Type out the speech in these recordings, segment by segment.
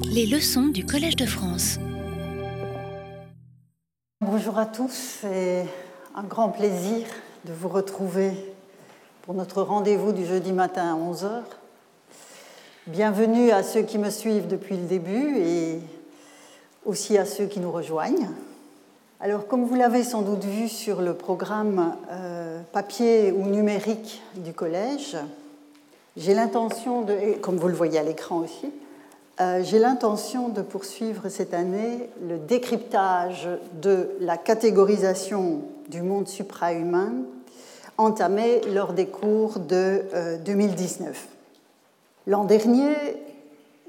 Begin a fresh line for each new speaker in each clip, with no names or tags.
Les leçons du Collège de France.
Bonjour à tous, c'est un grand plaisir de vous retrouver pour notre rendez-vous du jeudi matin à 11h. Bienvenue à ceux qui me suivent depuis le début et aussi à ceux qui nous rejoignent. Alors, comme vous l'avez sans doute vu sur le programme euh, papier ou numérique du collège, j'ai l'intention de, comme vous le voyez à l'écran aussi, euh, j'ai l'intention de poursuivre cette année le décryptage de la catégorisation du monde suprahumain entamé lors des cours de 2019. Euh, L'an dernier,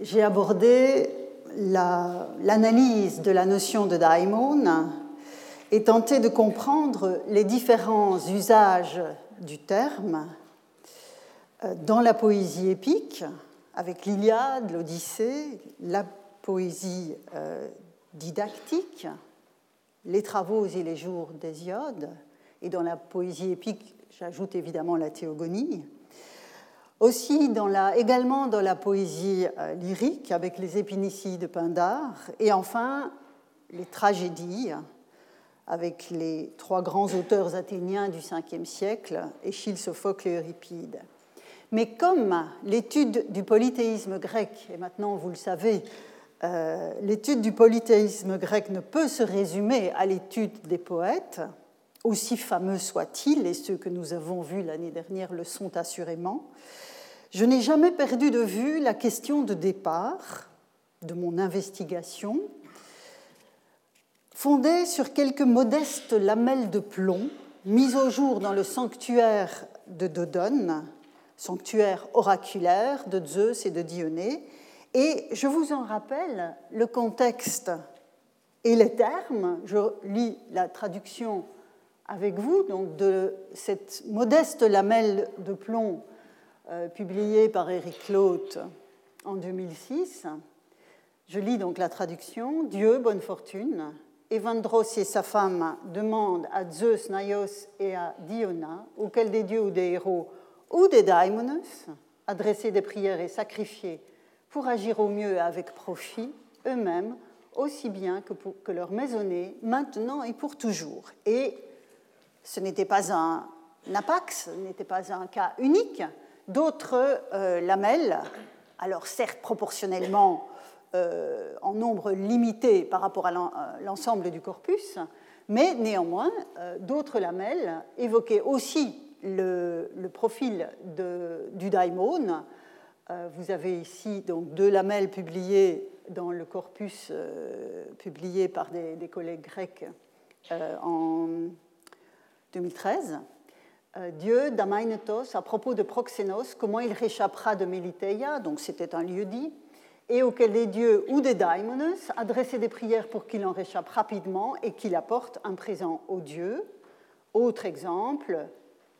j'ai abordé l'analyse de la notion de daimon et tenté de comprendre les différents usages du terme euh, dans la poésie épique, avec l'Iliade, l'Odyssée, la poésie euh, didactique, les travaux et les jours d'Hésiode, et dans la poésie épique, j'ajoute évidemment la théogonie, aussi également dans la poésie euh, lyrique avec les épinicies de Pindare, et enfin les tragédies avec les trois grands auteurs athéniens du 5e siècle, Échille, Sophocle et Euripide. Mais comme l'étude du polythéisme grec, et maintenant vous le savez, euh, l'étude du polythéisme grec ne peut se résumer à l'étude des poètes, aussi fameux soient-ils, et ceux que nous avons vus l'année dernière le sont assurément, je n'ai jamais perdu de vue la question de départ de mon investigation, fondée sur quelques modestes lamelles de plomb mises au jour dans le sanctuaire de Dodone, sanctuaire oraculaire de Zeus et de Dionée. Et je vous en rappelle le contexte et les termes. Je lis la traduction avec vous, donc de cette modeste lamelle de plomb euh, publiée par Eric Clote en 2006. Je lis donc la traduction. Dieu, bonne fortune, Evandros et sa femme demandent à Zeus, Naios et à Diona, auquel des dieux ou des héros ou des daimonos, adresser des prières et sacrifier pour agir au mieux et avec profit, eux-mêmes, aussi bien que, leur maisonnée, maintenant et pour toujours. Et ce n'était pas un apax, ce n'était pas un cas unique. D'autres euh, lamelles, alors certes proportionnellement euh, en nombre limité par rapport à euh, l'ensemble du corpus, mais néanmoins, d'autres lamelles évoquaient aussi le, profil du daimon. Euh, vous avez ici donc deux lamelles publiées dans le corpus euh, publié par des, collègues grecs euh, en 2013. Dieu, Damainetos, à propos de Proxénos, comment il réchappera de Meliteia, donc c'était un lieu dit, et auquel les dieux ou des daimonos adressaient des prières pour qu'il en réchappe rapidement et qu'il apporte un présent aux dieux. Autre exemple,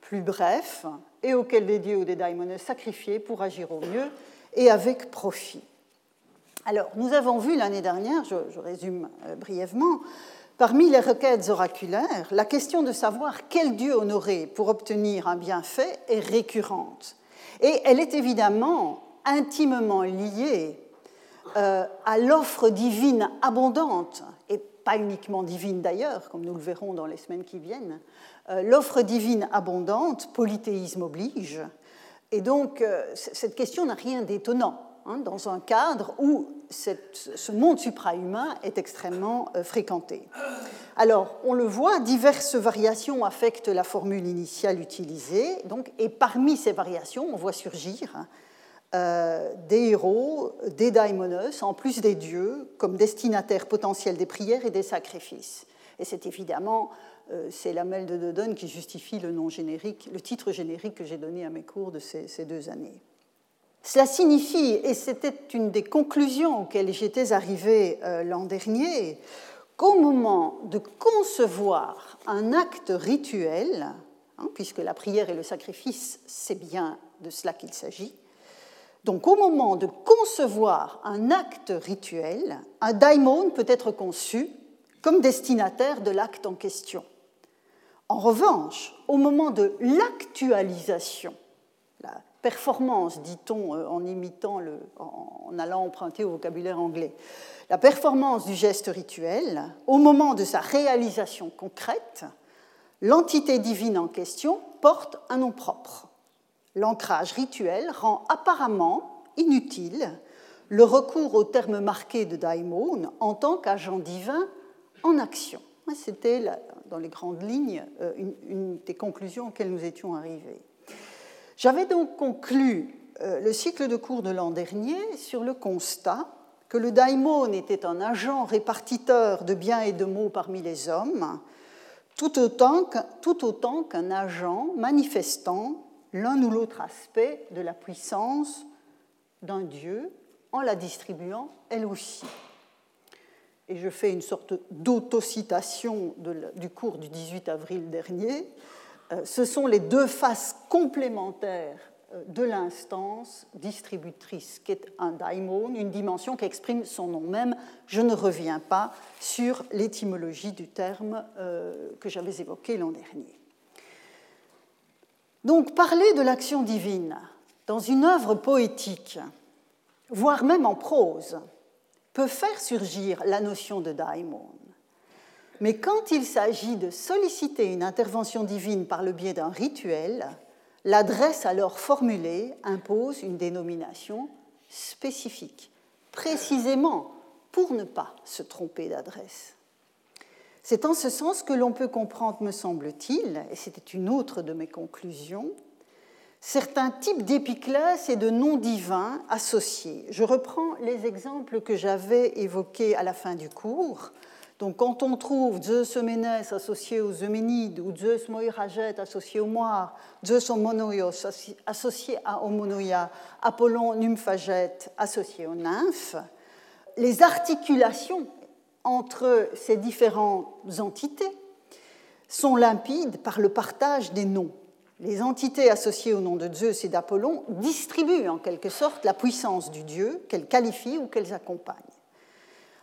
plus bref et auquel des dieux ou des daimones sacrifiés pour agir au mieux et avec profit. Alors, nous avons vu l'année dernière, je, résume euh, brièvement, parmi les requêtes oraculaires, la question de savoir quel dieu honorer pour obtenir un bienfait est récurrente. Et elle est évidemment intimement liée euh, à l'offre divine abondante, pas uniquement divine d'ailleurs, comme nous le verrons dans les semaines qui viennent, euh, l'offre divine abondante, polythéisme oblige, et donc euh, cette question n'a rien d'étonnant hein, dans un cadre où ce monde suprahumain est extrêmement euh, fréquenté. Alors, on le voit, diverses variations affectent la formule initiale utilisée, donc, et parmi ces variations, on voit surgir des héros, des daimonos, en plus des dieux, comme destinataires potentiels des prières et des sacrifices. Et c'est évidemment euh, c'est Lamel de Dodon qui justifie le nom générique, le titre générique que j'ai donné à mes cours de ces, deux années. Cela signifie, et c'était une des conclusions auxquelles j'étais arrivée euh, l'an dernier, qu'au moment de concevoir un acte rituel, hein, puisque la prière et le sacrifice, c'est bien de cela qu'il s'agit, donc au moment de concevoir un acte rituel, un daimon peut être conçu comme destinataire de l'acte en question. En revanche, au moment de l'actualisation, la performance, dit-on euh, en imitant le, en allant emprunter au vocabulaire anglais, la performance du geste rituel, au moment de sa réalisation concrète, l'entité divine en question porte un nom propre. L'ancrage rituel rend apparemment inutile le recours au terme marqué de daimon en tant qu'agent divin en action. C'était, dans les grandes lignes, euh, une, des conclusions auxquelles nous étions arrivés. J'avais donc conclu euh, le cycle de cours de l'an dernier sur le constat que le daimon était un agent répartiteur de biens et de maux parmi les hommes, tout autant qu'un agent manifestant l'un ou l'autre aspect de la puissance d'un Dieu en la distribuant elle aussi. Et je fais une sorte d'autocitation du cours du 18 avril dernier. Euh, ce sont les deux faces complémentaires euh, de l'instance distributrice, qui est un daimon, une dimension qui exprime son nom même. Je ne reviens pas sur l'étymologie du terme euh, que j'avais évoqué l'an dernier. Donc parler de l'action divine dans une œuvre poétique, voire même en prose, peut faire surgir la notion de daimon. Mais quand il s'agit de solliciter une intervention divine par le biais d'un rituel, l'adresse alors formulée impose une dénomination spécifique, précisément pour ne pas se tromper d'adresse. C'est en ce sens que l'on peut comprendre, me semble-t-il, et c'était une autre de mes conclusions, certains types d'épiclèses et de noms divins associés. Je reprends les exemples que j'avais évoqués à la fin du cours. Donc, quand on trouve Zeus Ménès associé aux Euménides, ou Zeus Moiraget associé aux Moires, Zeus Homonoios associé à Homonoia, Apollon Nymphaget associé aux nymphes, les articulations entre ces différentes entités sont limpides par le partage des noms. Les entités associées au nom de Zeus et d'Apollon distribuent en quelque sorte la puissance du dieu qu'elles qualifient ou qu'elles accompagnent.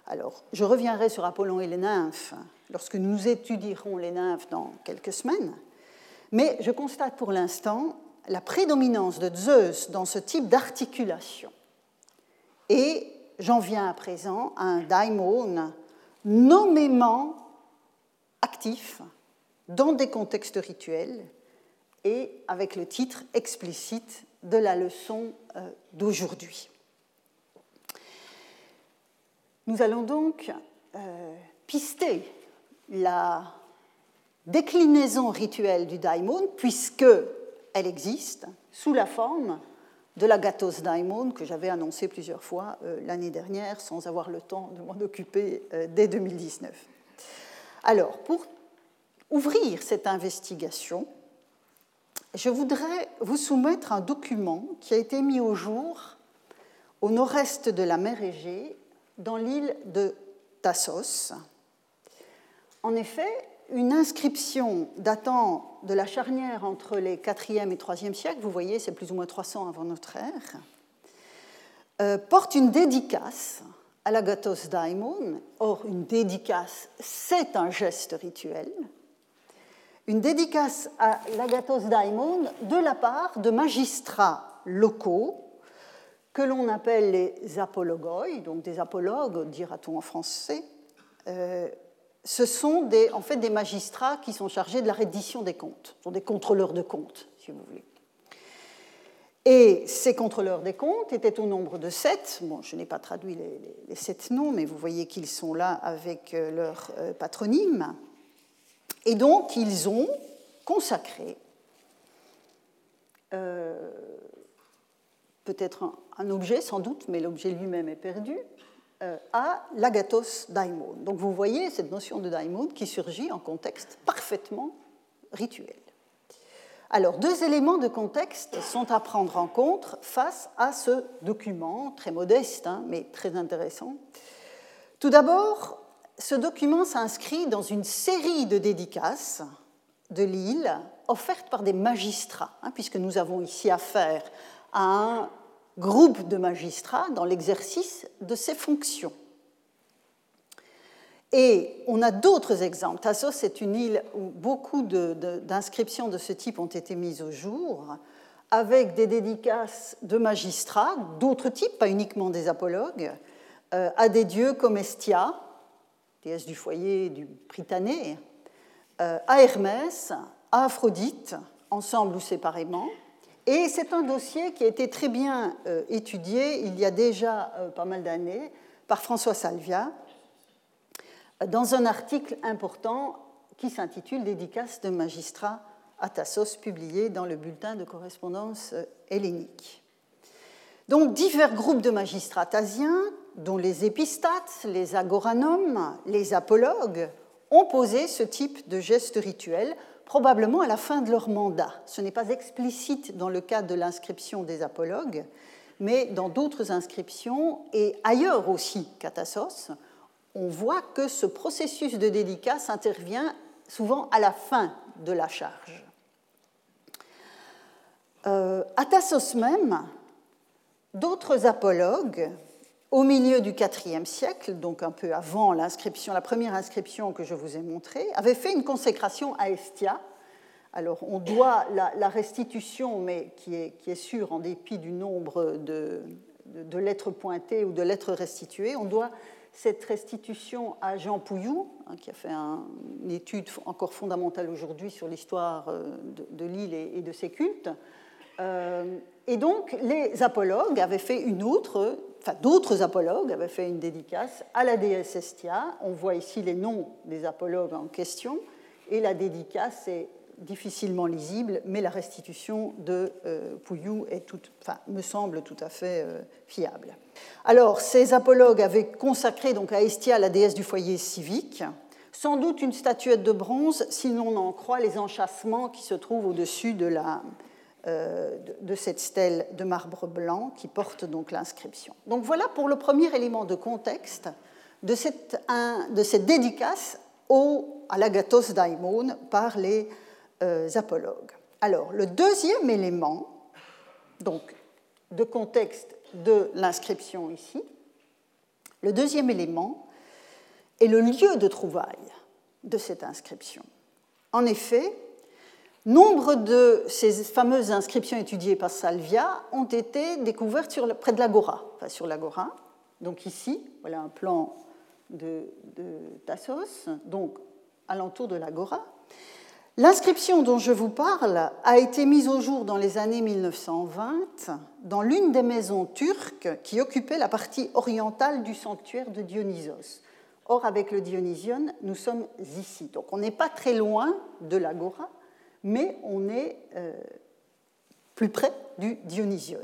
Alors, je reviendrai sur Apollon et les nymphes lorsque nous étudierons les nymphes dans quelques semaines, mais je constate pour l'instant la prédominance de Zeus dans ce type d'articulation. Et j'en viens à présent à un daimon nommément actif dans des contextes rituels et avec le titre explicite de la leçon euh, d'aujourd'hui. Nous allons donc euh, pister la déclinaison rituelle du daimon, puisque elle existe sous la forme de la Gatos Daimon que j'avais annoncé plusieurs fois euh, l'année dernière sans avoir le temps de m'en occuper euh, dès 2019. Alors, pour ouvrir cette investigation, je voudrais vous soumettre un document qui a été mis au jour au nord-est de la mer Égée, dans l'île de Tassos. En effet, une inscription datant de la charnière entre les 4e et 3e siècles, vous voyez, c'est plus ou moins 300 avant notre ère, euh, porte une dédicace à l'agathos daimon. Or, une dédicace, c'est un geste rituel. Une dédicace à l'agathos daimon de la part de magistrats locaux que l'on appelle les apologoi, donc des apologues, dira-t-on en français, euh, ce sont des, en fait des magistrats qui sont chargés de la reddition des comptes, ce sont des contrôleurs de comptes, si vous voulez. Et ces contrôleurs des comptes étaient au nombre de sept. Bon, je n'ai pas traduit les, sept noms, mais vous voyez qu'ils sont là avec euh, leur euh, patronyme. Et donc, ils ont consacré euh, peut-être un, objet, sans doute, mais l'objet lui-même est perdu, à l'agathos daimon. Donc vous voyez cette notion de daimon qui surgit en contexte parfaitement rituel. Alors, deux éléments de contexte sont à prendre en compte face à ce document, très modeste, hein, mais très intéressant. Tout d'abord, ce document s'inscrit dans une série de dédicaces de l'île offertes par des magistrats, hein, puisque nous avons ici affaire à un groupe de magistrats dans l'exercice de ses fonctions. Et on a d'autres exemples. Tassos est une île où beaucoup d'inscriptions de, ce type ont été mises au jour, avec des dédicaces de magistrats, d'autres types, pas uniquement des apologues, euh, à des dieux comme Estia, déesse du foyer du Prytanée, euh, à Hermès, à Aphrodite, ensemble ou séparément. Et c'est un dossier qui a été très bien euh, étudié il y a déjà pas mal d'années par François Salvia dans un article important qui s'intitule Dédicace de magistrats à Tassos, publié dans le bulletin de correspondance hellénique. Donc divers groupes de magistrats thasiens, dont les épistates, les agoranomes, les apologues, ont posé ce type de geste rituel, probablement à la fin de leur mandat. Ce n'est pas explicite dans le cadre de l'inscription des apologues, mais dans d'autres inscriptions et ailleurs aussi qu'à on voit que ce processus de dédicace intervient souvent à la fin de la charge. Euh, à même, d'autres apologues, au milieu du IVe siècle, donc un peu avant l'inscription, la première inscription que je vous ai montrée, avaient fait une consécration à Estia. Alors on doit la, restitution, mais qui est, qui est sûre en dépit du nombre de, de lettres pointées ou de lettres restituées, on doit cette restitution à Jean Pouillou, hein, qui a fait une étude encore fondamentale aujourd'hui sur l'histoire euh, de, l'île et, de ses cultes. Euh, et donc, les apologues avaient fait une autre, enfin, d'autres apologues avaient fait une dédicace à la déesse Estia. On voit ici les noms des apologues en question, et la dédicace est difficilement lisible, mais la restitution de euh, Pouillou est me semble tout à fait euh, fiable. Alors, ces apologues avaient consacré donc à Estia, la déesse du foyer civique, sans doute une statuette de bronze, si l'on en croit les enchâssements qui se trouvent au-dessus de, euh, de, cette stèle de marbre blanc qui porte donc l'inscription. Donc voilà pour le premier élément de contexte de cette, dédicace à l'agathos daimon par les euh, apologues. Alors, le deuxième élément, donc de contexte de l'inscription ici, le deuxième élément est le lieu de trouvaille de cette inscription. En effet, nombre de ces fameuses inscriptions étudiées par Salvia ont été découvertes près de l'Agora, enfin sur l'Agora. Donc ici, voilà un plan de, de Tassos, donc alentour de l'Agora. L'inscription dont je vous parle a été mise au jour dans les années 1920 dans l'une des maisons turques qui occupait la partie orientale du sanctuaire de Dionysos. Or, avec le Dionysion, nous sommes ici. Donc, on n'est pas très loin de l'agora, mais on est euh, plus près du Dionysion.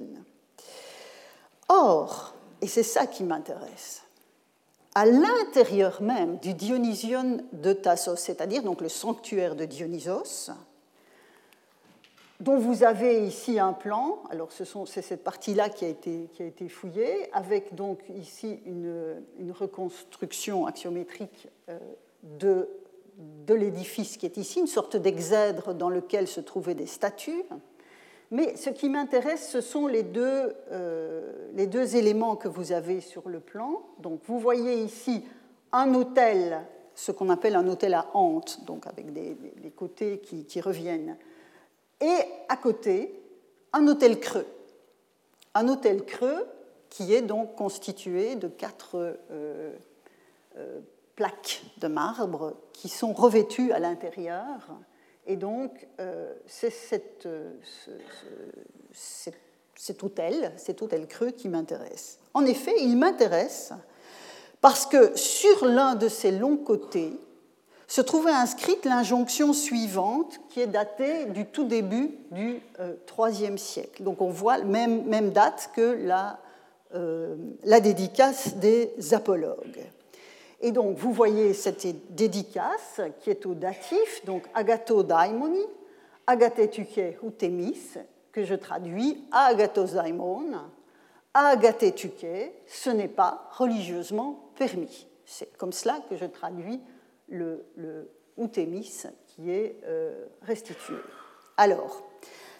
Or, et c'est ça qui m'intéresse, à l'intérieur même du Dionysion de Tassos, c'est-à-dire donc le sanctuaire de Dionysos, dont vous avez ici un plan. Alors c'est cette partie-là qui, a été, qui a été fouillée, avec donc ici une, une reconstruction axiométrique euh, de, de l'édifice qui est ici, une sorte d'exèdre dans lequel se trouvaient des statues. Mais ce qui m'intéresse, ce sont les deux, euh, les deux, éléments que vous avez sur le plan. Donc, vous voyez ici un hôtel, ce qu'on appelle un hôtel à hante, donc avec des, côtés qui, reviennent, et à côté, un hôtel creux. Un hôtel creux qui est donc constitué de quatre euh, euh, plaques de marbre qui sont revêtues à l'intérieur et donc, euh, c'est euh, cet hôtel, cet hôtel creux qui m'intéresse. En effet, il m'intéresse parce que sur l'un de ces longs côtés se trouvait inscrite l'injonction suivante qui est datée du tout début du IIIe euh, siècle. Donc on voit même, même date que la dédicace des apologues. Et donc, vous voyez cette dédicace qui est au datif, donc agato daimoni, agatetuke ou temis, que je traduis à agatos daimon, à agatetuke, ce n'est pas religieusement permis. C'est comme cela que je traduis le, le outémis qui est euh, restitué. Alors,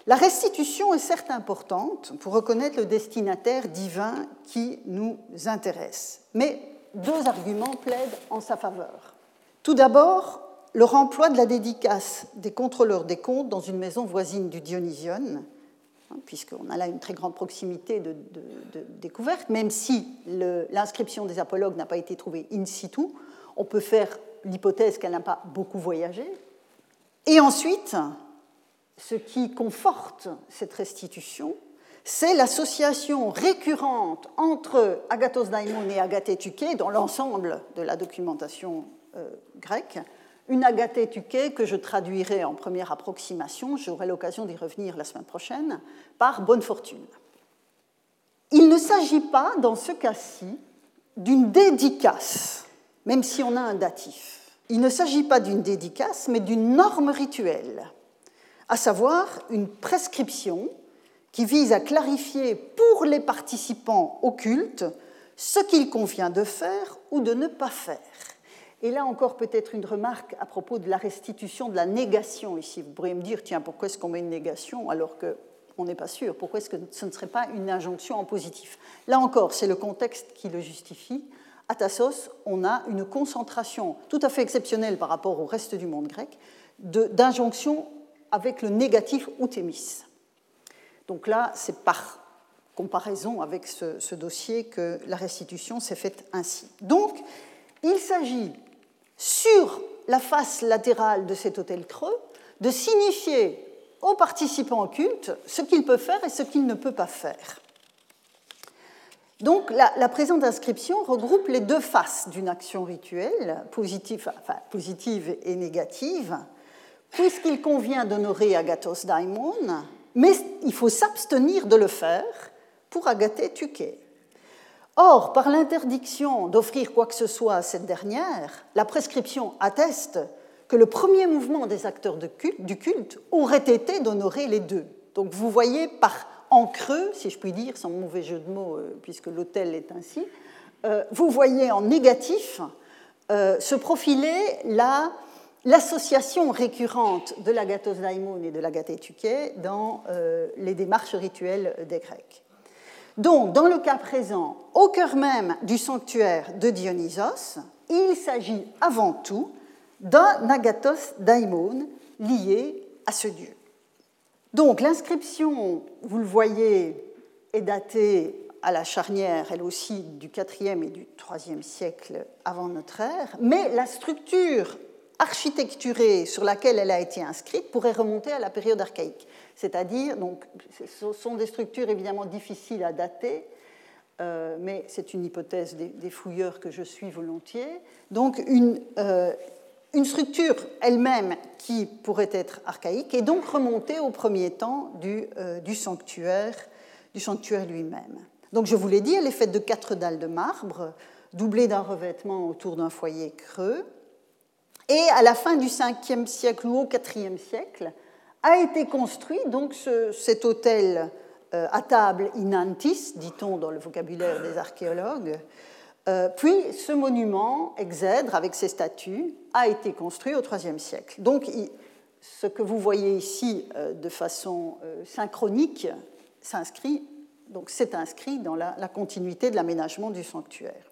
la restitution est certes importante pour reconnaître le destinataire divin qui nous intéresse, mais deux arguments plaident en sa faveur. Tout d'abord, le remploi de la dédicace des contrôleurs des comptes dans une maison voisine du Dionysion, hein, puisqu'on a là une très grande proximité de, découverte, même si l'inscription des apologues n'a pas été trouvée in situ, on peut faire l'hypothèse qu'elle n'a pas beaucoup voyagé. Et ensuite, ce qui conforte cette restitution, c'est l'association récurrente entre Agathos Daimon et Agathé Tuké dans l'ensemble de la documentation euh, grecque. Une Agathé Tuké que je traduirai en première approximation, j'aurai l'occasion d'y revenir la semaine prochaine, par bonne fortune. Il ne s'agit pas, dans ce cas-ci, d'une dédicace, même si on a un datif. Il ne s'agit pas d'une dédicace, mais d'une norme rituelle, à savoir une prescription qui vise à clarifier pour les participants au culte ce qu'il convient de faire ou de ne pas faire. Et là encore, peut-être une remarque à propos de la restitution, de la négation ici. Vous pourriez me dire, tiens, pourquoi est-ce qu'on met une négation alors qu'on n'est pas sûr? Pourquoi est-ce que ce ne serait pas une injonction en positif? Là encore, c'est le contexte qui le justifie. À Tassos, on a une concentration tout à fait exceptionnelle par rapport au reste du monde grec d'injonctions avec le négatif ou thémis. Donc là, c'est par comparaison avec ce, dossier que la restitution s'est faite ainsi. Donc, il s'agit, sur la face latérale de cet hôtel creux, de signifier aux participants au culte ce qu'il peut faire et ce qu'il ne peut pas faire. Donc la, présente inscription regroupe les deux faces d'une action rituelle, positive, positive et négative, puisqu'il convient d'honorer Agathos Daimon, mais il faut s'abstenir de le faire pour agater Tuké. Or, par l'interdiction d'offrir quoi que ce soit à cette dernière, la prescription atteste que le premier mouvement des acteurs du culte aurait été d'honorer les deux. Donc vous voyez par en creux, si je puis dire, sans mauvais jeu de mots, euh, puisque l'hôtel est ainsi, euh, vous voyez en négatif euh, se profiler la l'association récurrente de l'agathos daimon et de l'agathé dans euh, les démarches rituelles des Grecs. Donc, dans le cas présent, au cœur même du sanctuaire de Dionysos, il s'agit avant tout d'un agathos daimon lié à ce dieu. Donc, l'inscription, vous le voyez, est datée à la charnière, elle aussi, du IVe et du IIIe siècle avant notre ère, mais la structure architecturée sur laquelle elle a été inscrite pourrait remonter à la période archaïque. C'est-à-dire, donc, ce sont des structures évidemment difficiles à dater, euh, mais c'est une hypothèse des, fouilleurs que je suis volontiers. Donc, une, euh, structure elle-même qui pourrait être archaïque et donc remonter au premier temps euh, du sanctuaire, du sanctuaire lui-même. Donc, je vous l'ai dit, elle est faite de quatre dalles de marbre, doublées d'un revêtement autour d'un foyer creux. Et à la fin du 5e siècle ou au 4e siècle, a été construit donc cet hôtel euh, à table inantis, dit-on dans le vocabulaire des archéologues. Euh, puis ce monument exèdre avec ses statues a été construit au IIIe siècle. Donc ce que vous voyez ici euh, de façon synchronique s'inscrit, donc c'est inscrit dans la continuité de l'aménagement du sanctuaire.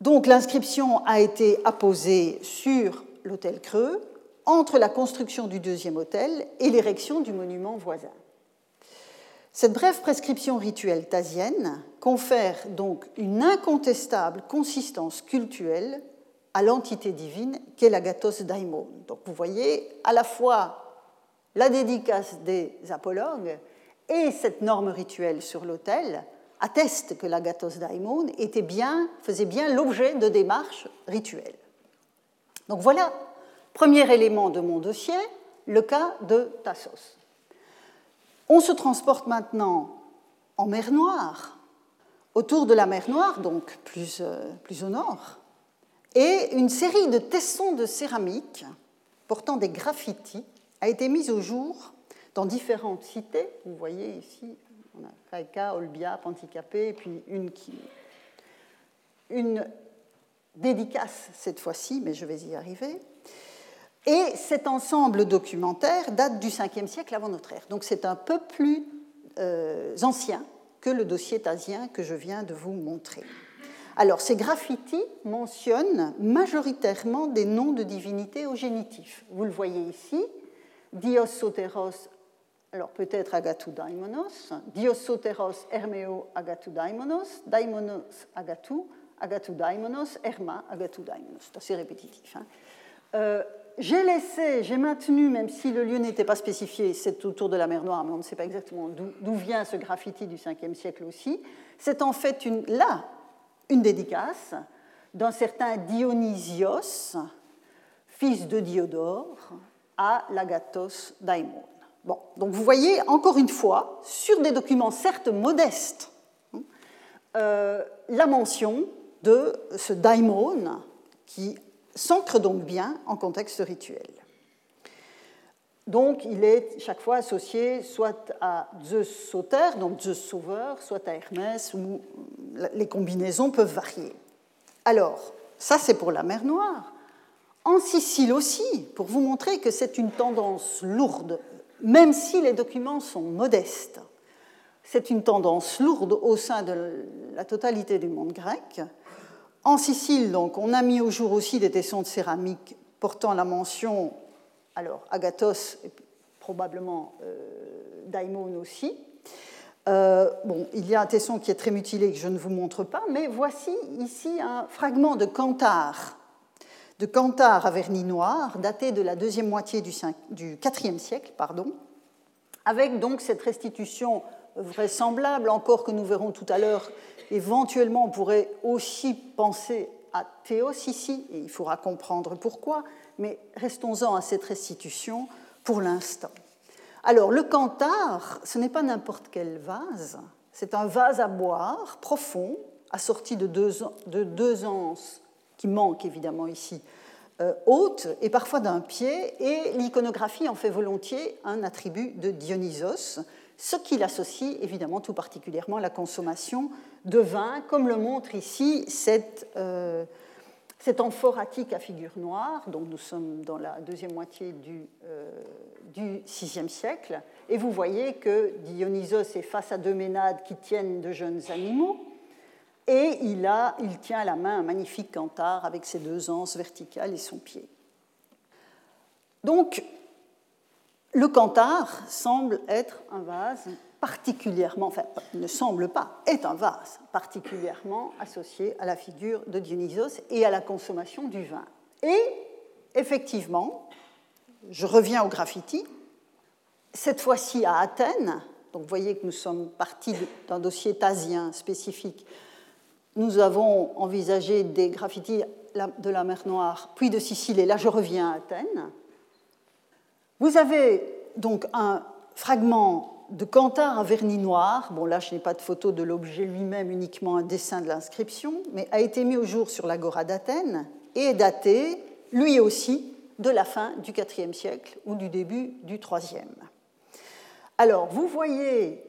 Donc l'inscription a été apposée sur l'hôtel Creux, entre la construction du deuxième hôtel et l'érection du monument voisin. Cette brève prescription rituelle tasienne confère donc une incontestable consistance cultuelle à l'entité divine qu'est l'agathos daimon. Donc vous voyez à la fois la dédicace des apologues et cette norme rituelle sur l'autel attestent que l'agathos daimon était bien, faisait bien l'objet de démarches rituelles. Donc voilà, premier élément de mon dossier, le cas de Tassos. On se transporte maintenant en mer Noire, autour de la mer Noire, donc plus, euh, plus au nord, et une série de tessons de céramique portant des graffitis a été mise au jour dans différentes cités. Vous voyez ici, on a Kaika, Olbia, Panticapé, et puis une, qui, une dédicace cette fois-ci, mais je vais y arriver. Et cet ensemble documentaire date du 5e siècle avant notre ère. Donc c'est un peu plus euh, ancien que le dossier tasien que je viens de vous montrer. Alors ces graffitis mentionnent majoritairement des noms de divinités au génitif. Vous le voyez ici, Dios Soteros alors peut-être agatou daimonos, diosoteros hermeo agatou daimonos, daimonos agatou, agatou daimonos, herma agatou daimonos. C'est assez répétitif. Hein. Euh, j'ai laissé, j'ai maintenu, même si le lieu n'était pas spécifié, c'est autour de la mer Noire, mais on ne sait pas exactement d'où vient ce graffiti du 5e siècle aussi. C'est en fait une, là une dédicace d'un certain Dionysios, fils de Diodore, à l'Agathos daimon. Bon, donc vous voyez, encore une fois, sur des documents certes modestes, hein, euh, la mention de ce daimon qui s'ancre donc bien en contexte rituel. Donc il est chaque fois associé soit à Zeus sauteur, donc Zeus sauveur, soit à Hermès, où les combinaisons peuvent varier. Alors, ça c'est pour la mer Noire. En Sicile aussi, pour vous montrer que c'est une tendance lourde, même si les documents sont modestes. C'est une tendance lourde au sein de la totalité du monde grec. En Sicile, donc, on a mis au jour aussi des tessons de céramique portant la mention, alors Agathos et probablement euh, Daimon aussi. Euh, bon, il y a un tesson qui est très mutilé que je ne vous montre pas, mais voici ici un fragment de Cantar, de Cantar à vernis noir, daté de la deuxième moitié du, 5, du IVe siècle, pardon, avec donc cette restitution vraisemblable, encore que nous verrons tout à l'heure Éventuellement, on pourrait aussi penser à Théos ici, et il faudra comprendre pourquoi, mais restons-en à cette restitution pour l'instant. Alors, le cantar, ce n'est pas n'importe quel vase, c'est un vase à boire profond, assorti de deux, de deux anses qui manquent évidemment ici, euh, hautes, et parfois d'un pied, et l'iconographie en fait volontiers un attribut de Dionysos, ce qui l'associe évidemment tout particulièrement à la consommation de vin, comme le montre ici euh, cet amphore attique à figure noire. Donc nous sommes dans la deuxième moitié du, euh, siècle. Et vous voyez que Dionysos est face à deux ménades qui tiennent de jeunes animaux. Et il, a, il tient à la main un magnifique cantar avec ses deux anses verticales et son pied. Donc, le cantar semble être un vase particulièrement, enfin, ne semble pas, est un vase particulièrement associé à la figure de Dionysos et à la consommation du vin. Et effectivement, je reviens au graffiti, cette fois-ci à Athènes, donc vous voyez que nous sommes partis d'un dossier tasien spécifique, nous avons envisagé des graffitis de la mer Noire, puis de Sicile, et là je reviens à Athènes. Vous avez donc un fragment de Cantar à vernis noir, bon là je n'ai pas de photo de l'objet lui-même, uniquement un dessin de l'inscription, mais a été mis au jour sur l'agora d'Athènes et est daté, lui aussi, de la fin du IVe siècle ou du début du IIIe. Alors vous voyez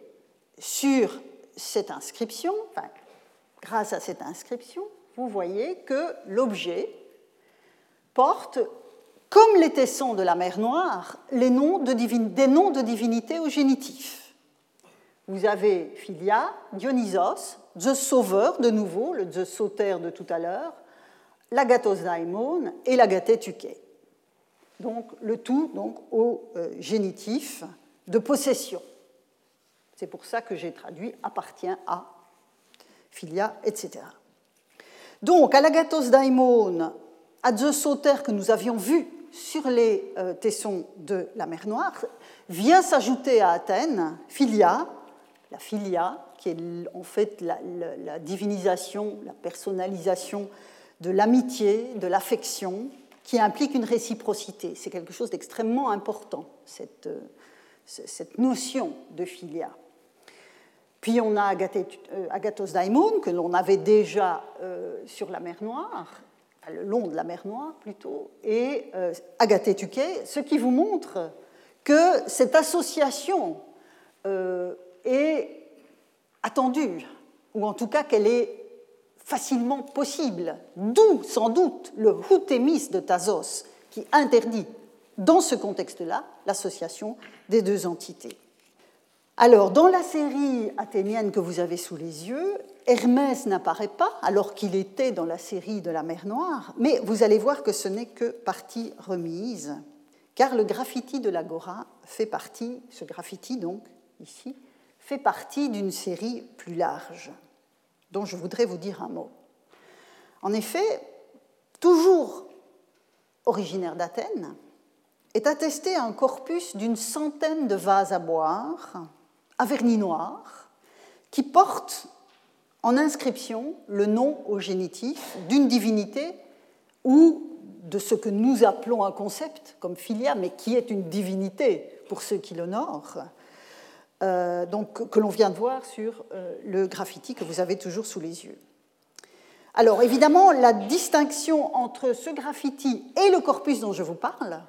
sur cette inscription, enfin, grâce à cette inscription, vous voyez que l'objet porte comme les tessons de la mer Noire, les noms de des noms de divinités au génitif. Vous avez Philia, Dionysos, Zeus sauveur de nouveau, le Zeus sautère de tout à l'heure, l'agathos daimon et l'agathé Donc le tout donc, au euh, génitif de possession. C'est pour ça que j'ai traduit appartient à Philia, etc. Donc à l'agathos daimon, à Zeus sautère que nous avions vu sur les euh, tessons de la mer Noire, vient s'ajouter à Athènes Philia, la Philia, qui est en fait la, divinisation, la personnalisation de l'amitié, de l'affection, qui implique une réciprocité. C'est quelque chose d'extrêmement important, cette, euh, cette, notion de Philia. Puis on a euh, Agathos Daimon, que l'on avait déjà sur la mer Noire, le long de la mer Noire plutôt, et euh, ce qui vous montre que cette association euh, est attendue, ou en tout cas qu'elle est facilement possible, d'où sans doute le houtémis de Thasos qui interdit dans ce contexte-là l'association des deux entités. Alors, dans la série athénienne que vous avez sous les yeux, Hermès n'apparaît pas alors qu'il était dans la série de la mer Noire, mais vous allez voir que ce n'est que partie remise, car le graffiti de l'Agora fait partie, ce graffiti donc, ici, fait partie d'une série plus large, dont je voudrais vous dire un mot. En effet, toujours originaire d'Athènes, est attesté un corpus d'une centaine de vases à boire, à vernis noir, qui portent en inscription le nom au génitif d'une divinité ou de ce que nous appelons un concept comme filia, mais qui est une divinité pour ceux qui l'honorent, euh, donc, que l'on vient de voir sur euh, le graffiti que vous avez toujours sous les yeux. Alors évidemment, la distinction entre ce graffiti et le corpus dont je vous parle,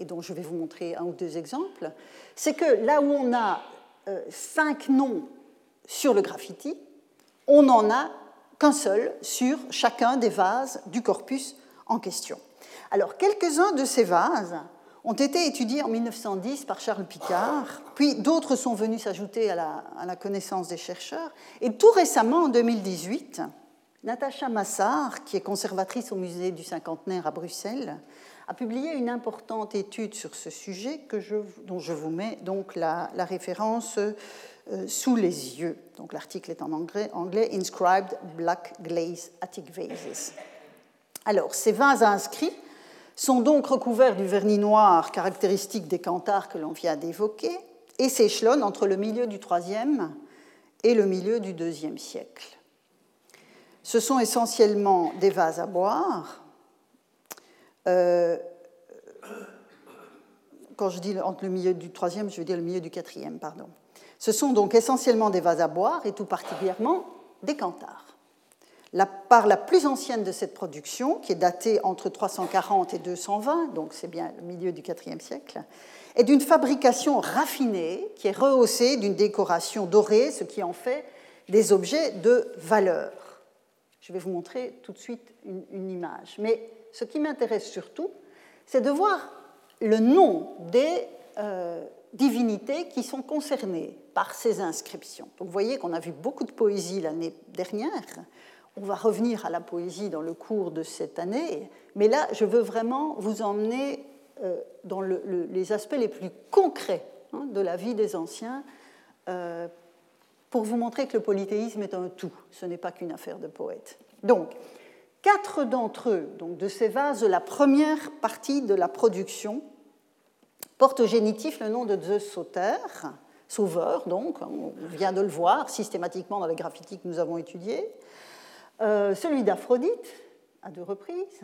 et dont je vais vous montrer un ou deux exemples, c'est que là où on a euh, cinq noms sur le graffiti, on n'en a qu'un seul sur chacun des vases du corpus en question. Alors, quelques-uns de ces vases ont été étudiés en 1910 par Charles Picard, puis d'autres sont venus s'ajouter à la, connaissance des chercheurs, et tout récemment, en 2018, Natacha Massard, qui est conservatrice au musée du cinquantenaire à Bruxelles, a publié une importante étude sur ce sujet que je, dont je vous mets donc la, référence sous les yeux. Donc l'article est en anglais, Inscribed Black Glaze Attic Vases. Alors, ces vases inscrits sont donc recouverts du vernis noir caractéristique des canthares que l'on vient d'évoquer et s'échelonnent entre le milieu du IIIe et le milieu du IIe siècle. Ce sont essentiellement des vases à boire, euh, quand je dis entre le milieu du troisième, je veux dire le milieu du quatrième, pardon. Ce sont donc essentiellement des vases à boire et tout particulièrement des canthares. La part la plus ancienne de cette production, qui est datée entre 340 et 220, donc c'est bien le milieu du IVe siècle, est d'une fabrication raffinée qui est rehaussée d'une décoration dorée, ce qui en fait des objets de valeur. Je vais vous montrer tout de suite une, une image. Mais ce qui m'intéresse surtout, c'est de voir le nom des euh, divinités qui sont concernées par ces inscriptions. Donc vous voyez qu'on a vu beaucoup de poésie l'année dernière. On va revenir à la poésie dans le cours de cette année, mais là, je veux vraiment vous emmener euh, dans les aspects les plus concrets hein, de la vie des anciens euh, pour vous montrer que le polythéisme est un tout, ce n'est pas qu'une affaire de poète. Donc, Quatre d'entre eux, donc de ces vases, la première partie de la production, portent au génitif le nom de Zeus Sauter, sauveur, donc, on vient de le voir systématiquement dans les graffitis que nous avons étudiés, euh, celui d'Aphrodite, à deux reprises,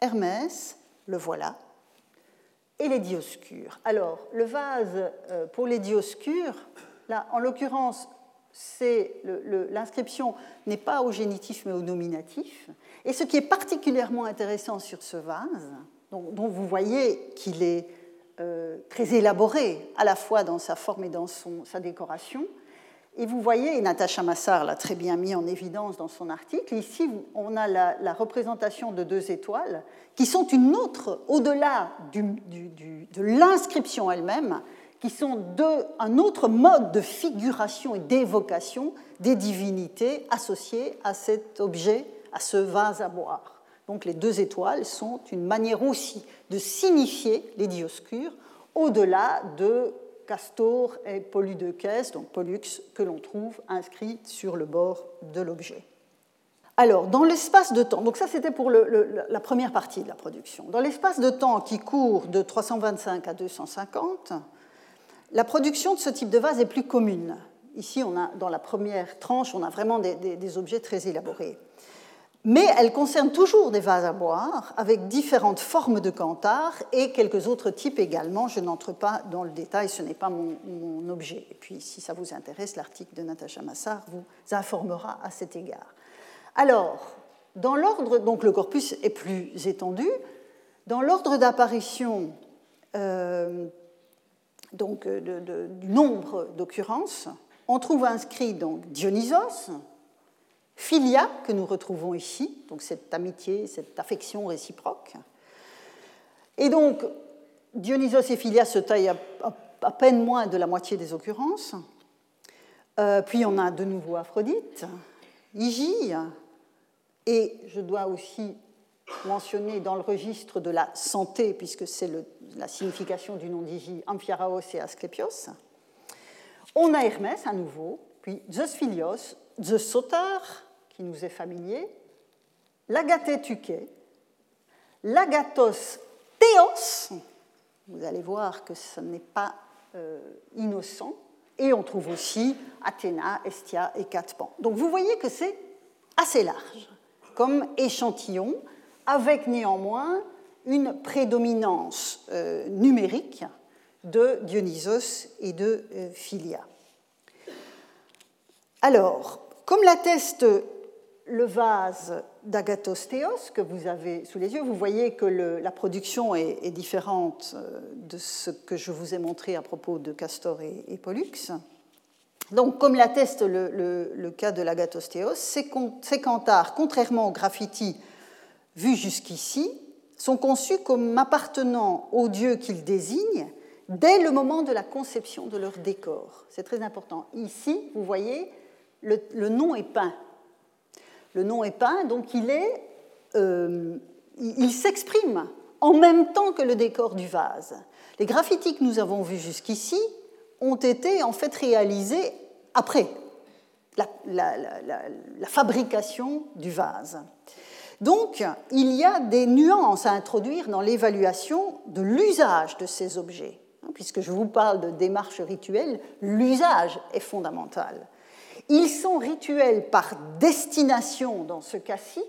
Hermès, le voilà, et les Dioscures. Alors, le vase euh, pour les Dioscures, là, en l'occurrence, l'inscription n'est pas au génitif mais au nominatif. Et ce qui est particulièrement intéressant sur ce vase, dont, vous voyez qu'il est euh, très élaboré à la fois dans sa forme et dans son, sa décoration, et vous voyez, et Natacha Massar l'a très bien mis en évidence dans son article, ici on a la, représentation de deux étoiles qui sont une autre, au-delà de l'inscription elle-même, qui sont un autre mode de figuration et d'évocation des divinités associées à cet objet à ce vase à boire. Donc les deux étoiles sont une manière aussi de signifier les dioscures au-delà de Castor et Polydeuces, donc Pollux, que l'on trouve inscrits sur le bord de l'objet. Alors, dans l'espace de temps, donc ça c'était pour la première partie de la production, dans l'espace de temps qui court de 325 à 250, la production de ce type de vase est plus commune. Ici, on a, dans la première tranche, on a vraiment des objets très élaborés mais elle concerne toujours des vases à boire avec différentes formes de canthare et quelques autres types également. Je n'entre pas dans le détail, ce n'est pas mon, objet. Et puis, si ça vous intéresse, l'article de Natacha Massard vous informera à cet égard. Alors, dans l'ordre, donc le corpus est plus étendu, dans l'ordre d'apparition euh, donc, du nombre d'occurrences, on trouve inscrit donc Dionysos, Philia, que nous retrouvons ici, donc cette amitié, cette affection réciproque. Et donc, Dionysos et Philia se taillent à, peine moins de la moitié des occurrences. Euh, puis on a de nouveau Aphrodite, Hygie, et je dois aussi mentionné dans le registre de la santé, puisque c'est la signification du nom d'Igie, Amphiaraos et Asclepios. On a Hermès à nouveau, puis Zeus Philios, Zeus Sotar, qui nous est familier, l'Agathé Tuké, l'Agathos Théos, vous allez voir que ce n'est pas euh, innocent, et on trouve aussi Athéna, Estia et Catpan. Donc vous voyez que c'est assez large comme échantillon, avec néanmoins une prédominance euh, numérique de Dionysos et de euh, Philia. Alors, comme l'atteste le vase d'Agathostéos que vous avez sous les yeux, vous voyez que la production est, différente euh, de ce que je vous ai montré à propos de Castor et, Pollux. Donc, comme l'atteste le, cas de l'Agathostéos, ces, ces canthares, contrairement aux graffitis vus jusqu'ici, sont conçus comme appartenant aux dieux qu'ils désignent dès le moment de la conception de leur décor. C'est très important. Ici, vous voyez, le, nom est peint. Le nom est peint, donc il est, euh, il s'exprime en même temps que le décor du vase. Les graffitis que nous avons vus jusqu'ici ont été en fait réalisés après la, la fabrication du vase. Donc, il y a des nuances à introduire dans l'évaluation de l'usage de ces objets. Puisque je vous parle de démarche rituelle, l'usage est fondamental. Ils sont rituels par destination dans ce cas-ci,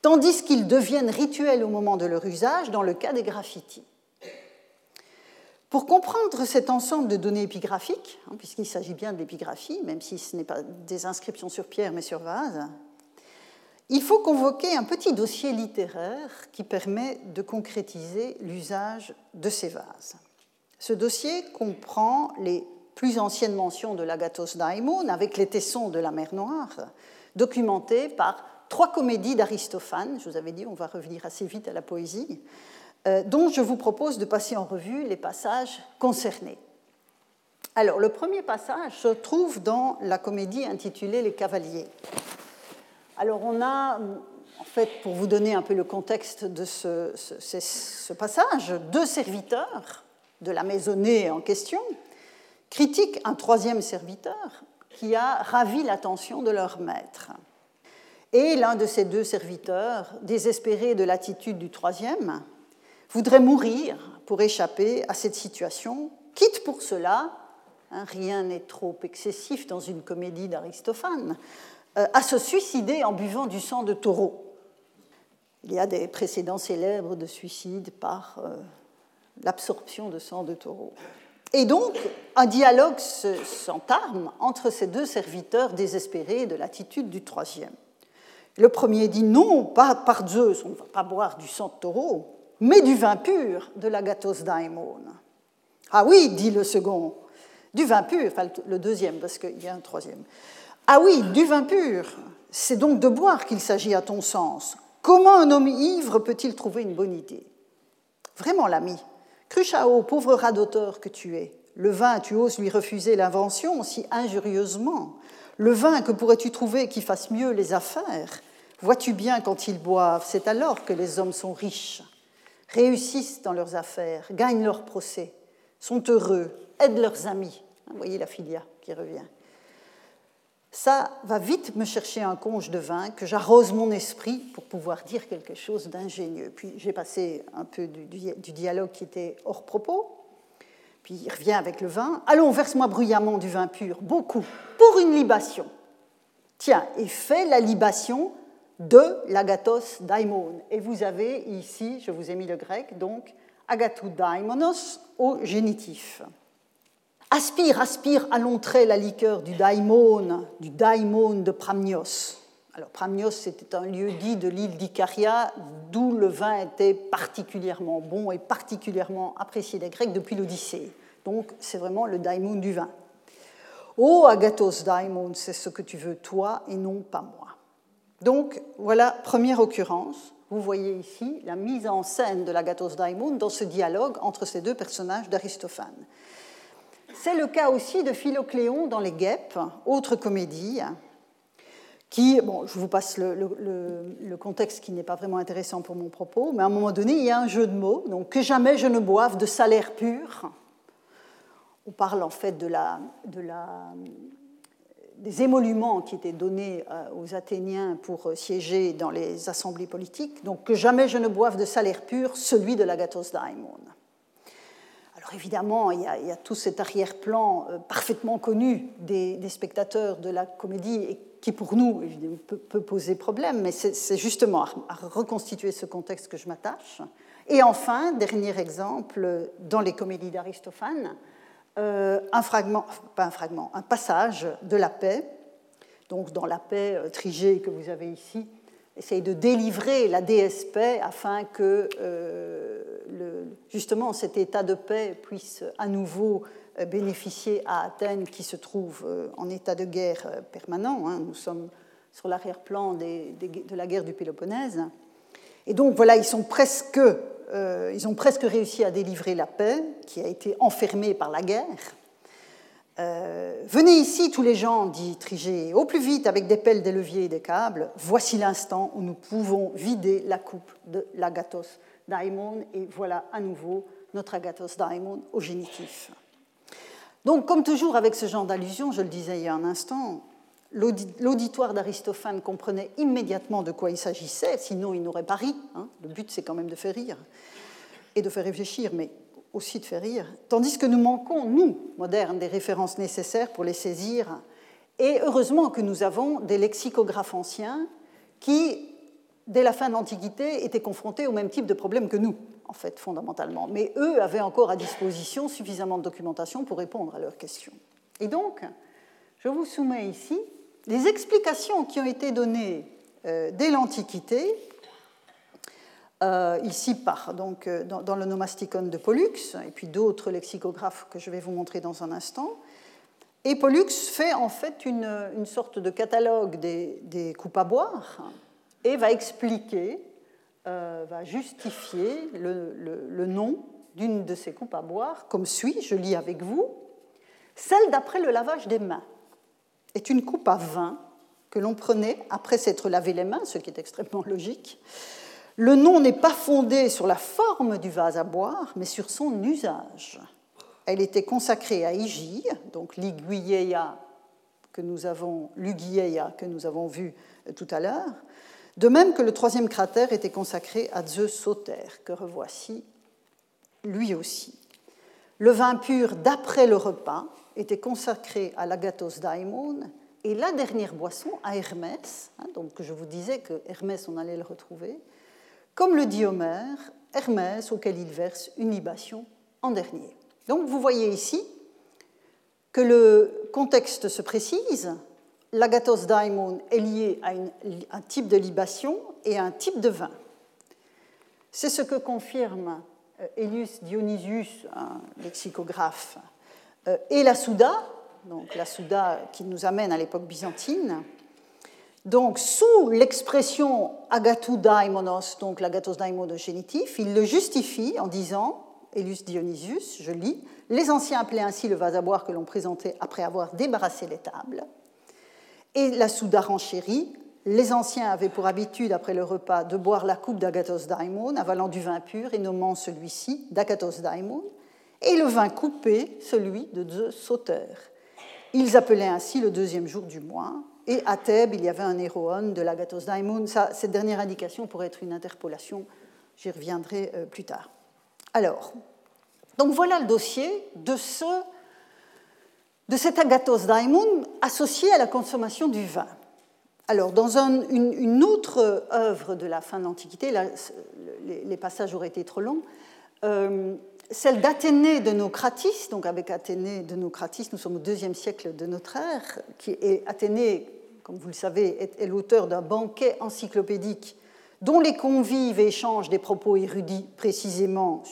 tandis qu'ils deviennent rituels au moment de leur usage dans le cas des graffitis. Pour comprendre cet ensemble de données épigraphiques, hein, puisqu'il s'agit bien de l'épigraphie, même si ce n'est pas des inscriptions sur pierre mais sur vase, il faut convoquer un petit dossier littéraire qui permet de concrétiser l'usage de ces vases. Ce dossier comprend les plus anciennes mentions de l'agathos daimon avec les tessons de la mer Noire, documentées par trois comédies d'Aristophane. Je vous avais dit, on va revenir assez vite à la poésie, euh, dont je vous propose de passer en revue les passages concernés. Alors, le premier passage se trouve dans la comédie intitulée Les Cavaliers. Alors, on a, en fait, pour vous donner un peu le contexte de ce passage, deux serviteurs de la maisonnée en question critiquent un troisième serviteur qui a ravi l'attention de leur maître. Et l'un de ces deux serviteurs, désespéré de l'attitude du troisième, voudrait mourir pour échapper à cette situation, quitte pour cela, hein, rien n'est trop excessif dans une comédie d'Aristophane, euh, à se suicider en buvant du sang de taureau. Il y a des précédents célèbres de suicide par euh, l'absorption de sang de taureau. Et donc, un dialogue s'entame entre ces deux serviteurs désespérés de l'attitude du troisième. Le premier dit non, pas par Zeus, on ne va pas boire du sang de taureau, mais du vin pur de l'agathos daimon. Ah oui, dit le second, du vin pur, enfin le deuxième, parce qu'il y a un troisième. Ah oui, du vin pur, c'est donc de boire qu'il s'agit à ton sens. Comment un homme ivre peut-il trouver une bonne idée? Vraiment, l'ami, Cruchao, pauvre rat d'auteur que tu es, le vin, tu oses lui refuser l'invention si injurieusement. Le vin, que pourrais-tu trouver qui fasse mieux les affaires? Vois-tu bien quand ils boivent, c'est alors que les hommes sont riches, réussissent dans leurs affaires, gagnent leur procès, sont heureux, aident leurs amis. Vous voyez la filia qui revient ça va vite me chercher un conge de vin que j'arrose mon esprit pour pouvoir dire quelque chose d'ingénieux. Puis j'ai passé un peu du, dialogue qui était hors propos, puis il revient avec le vin. Allons, verse-moi bruyamment du vin pur, beaucoup, pour une libation. Tiens, et fais la libation de l'agathos daimon. Et vous avez ici, je vous ai mis le grec, donc agathou daimonos au génitif. Aspire, aspire à l'entrée la liqueur du daimon, du daimon de Pramnios. Alors Pramnios, c'était un lieu dit de l'île d'Icaria, d'où le vin était particulièrement bon et particulièrement apprécié des Grecs depuis l'Odyssée. Donc c'est vraiment le daimon du vin. Oh Agathos daimon, c'est ce que tu veux toi et non pas moi. Donc voilà, première occurrence. Vous voyez ici la mise en scène de l'Agathos daimon dans ce dialogue entre ces deux personnages d'Aristophane. C'est le cas aussi de Philocléon dans Les Guêpes, autre comédie, qui, bon, je vous passe le, contexte qui n'est pas vraiment intéressant pour mon propos, mais à un moment donné, il y a un jeu de mots, donc que jamais je ne boive de salaire pur. On parle en fait de la, de la, des émoluments qui étaient donnés euh, aux Athéniens pour siéger dans les assemblées politiques, donc que jamais je ne boive de salaire pur, celui de l'agathos daimon. Alors évidemment, il y, a, tout cet arrière-plan euh, parfaitement connu des, spectateurs de la comédie et qui pour nous peut, poser problème, mais c'est justement à, reconstituer ce contexte que je m'attache. Et enfin, dernier exemple, dans les comédies d'Aristophane, euh, un fragment, pas un fragment, un passage de la paix, donc dans la paix euh, trigée que vous avez ici, essaye de délivrer la déesse paix afin que euh, justement cet état de paix puisse à nouveau euh, bénéficier à Athènes qui se trouve euh, en état de guerre permanent. Hein. Nous sommes sur l'arrière-plan de la guerre du Péloponnèse. Et donc voilà, ils, sont presque, ils ont presque réussi à délivrer la paix qui a été enfermée par la guerre. Venez ici, tous les gens, dit Trigé, au plus vite avec des pelles, des leviers et des câbles. Voici l'instant où nous pouvons vider la coupe de l'agathos daimon. Et voilà à nouveau notre agathos daimon au génitif. Donc, comme toujours avec ce genre d'allusion, je le disais il y a un instant, l'auditoire d'Aristophane comprenait immédiatement de quoi il s'agissait, sinon il n'aurait pas ri. Hein. Le but, c'est quand même de faire rire et de faire réfléchir, mais aussi de faire rire. Tandis que nous manquons, nous, modernes, des références nécessaires pour les saisir. Et heureusement que nous avons des lexicographes anciens qui, dès la fin de l'Antiquité, étaient confrontés au même type de problème que nous en fait, fondamentalement. Mais eux avaient encore à disposition suffisamment de documentation pour répondre à leurs questions. Et donc, je vous soumets ici les explications qui ont été données euh, dès l'Antiquité, euh, ici par, donc, euh, dans, le Nomasticon de Pollux, et puis d'autres lexicographes que je vais vous montrer dans un instant. Et Pollux fait en fait une, sorte de catalogue des, des coupes à boire et va expliquer euh, va justifier le, nom d'une de ces coupes à boire, comme suit, je lis avec vous. Celle d'après le lavage des mains est une coupe à vin que l'on prenait après s'être lavé les mains, ce qui est extrêmement logique. Le nom n'est pas fondé sur la forme du vase à boire, mais sur son usage. Elle était consacrée à Hygie, donc l'iguieia que nous avons, que nous avons vu tout à l'heure, de même que le troisième cratère était consacré à Zeus Sauter, que revoici lui aussi. Le vin pur d'après le repas était consacré à l'agathos daimon et la dernière boisson à Hermès, hein, donc je vous disais que Hermès, on allait le retrouver, comme le dit Homère, Hermès auquel il verse une libation en dernier. Donc vous voyez ici que le contexte se précise, l'agathos daimon est lié à un type de libation et à un type de vin. C'est ce que confirme euh, Elius Dionysius, un lexicographe, euh, et la Souda, donc la Souda qui nous amène à l'époque byzantine. Donc, sous l'expression agatou daimonos, donc l'agathos daimon génitif, il le justifie en disant, Elius Dionysius, je lis, les anciens appelaient ainsi le vase à boire que l'on présentait après avoir débarrassé les tables et la souda renchérie. Les anciens avaient pour habitude, après le repas, de boire la coupe d'Agathos daimon, avalant du vin pur et nommant celui-ci d'Agathos daimon, et le vin coupé, celui de Zeus Sauter. Ils appelaient ainsi le deuxième jour du mois, et à Thèbes, il y avait un héroïne de l'Agathos daimon. cette dernière indication pourrait être une interpolation, j'y reviendrai euh, plus tard. Alors, donc voilà le dossier de ce cet agathos daimon associé à la consommation du vin. Alors, dans une, autre œuvre de la fin de l'Antiquité, les, passages auraient été trop longs, euh, celle d'Athénée de Nocratis, donc avec Athénée de Nocratis, nous sommes au deuxième siècle de notre ère, qui est Athénée, comme vous le savez, est, l'auteur d'un banquet encyclopédique dont les convives échangent des propos érudits précisément